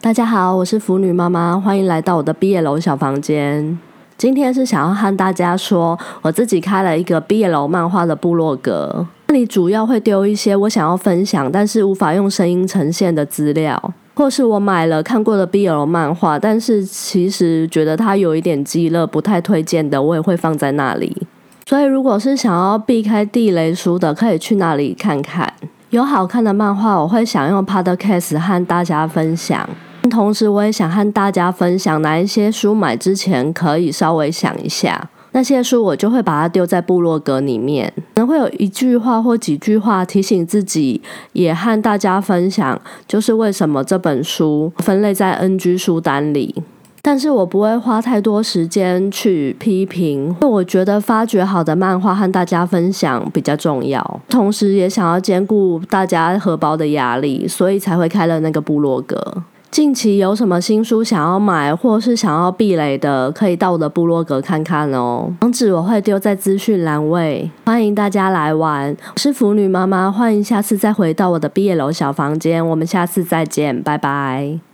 大家好，我是腐女妈妈，欢迎来到我的毕业楼小房间。今天是想要和大家说，我自己开了一个毕业楼漫画的部落格，那里主要会丢一些我想要分享，但是无法用声音呈现的资料，或是我买了看过的毕业楼漫画，但是其实觉得它有一点鸡肋，不太推荐的，我也会放在那里。所以，如果是想要避开地雷书的，可以去那里看看。有好看的漫画，我会想用 Podcast 和大家分享。同时，我也想和大家分享哪一些书买之前可以稍微想一下。那些书我就会把它丢在部落格里面，可能会有一句话或几句话提醒自己，也和大家分享，就是为什么这本书分类在 NG 书单里。但是我不会花太多时间去批评，因为我觉得发掘好的漫画和大家分享比较重要，同时也想要兼顾大家荷包的压力，所以才会开了那个部落格。近期有什么新书想要买，或是想要避雷的，可以到我的部落格看看哦。网址我会丢在资讯栏位，欢迎大家来玩。我是腐女妈妈，欢迎下次再回到我的毕业楼小房间，我们下次再见，拜拜。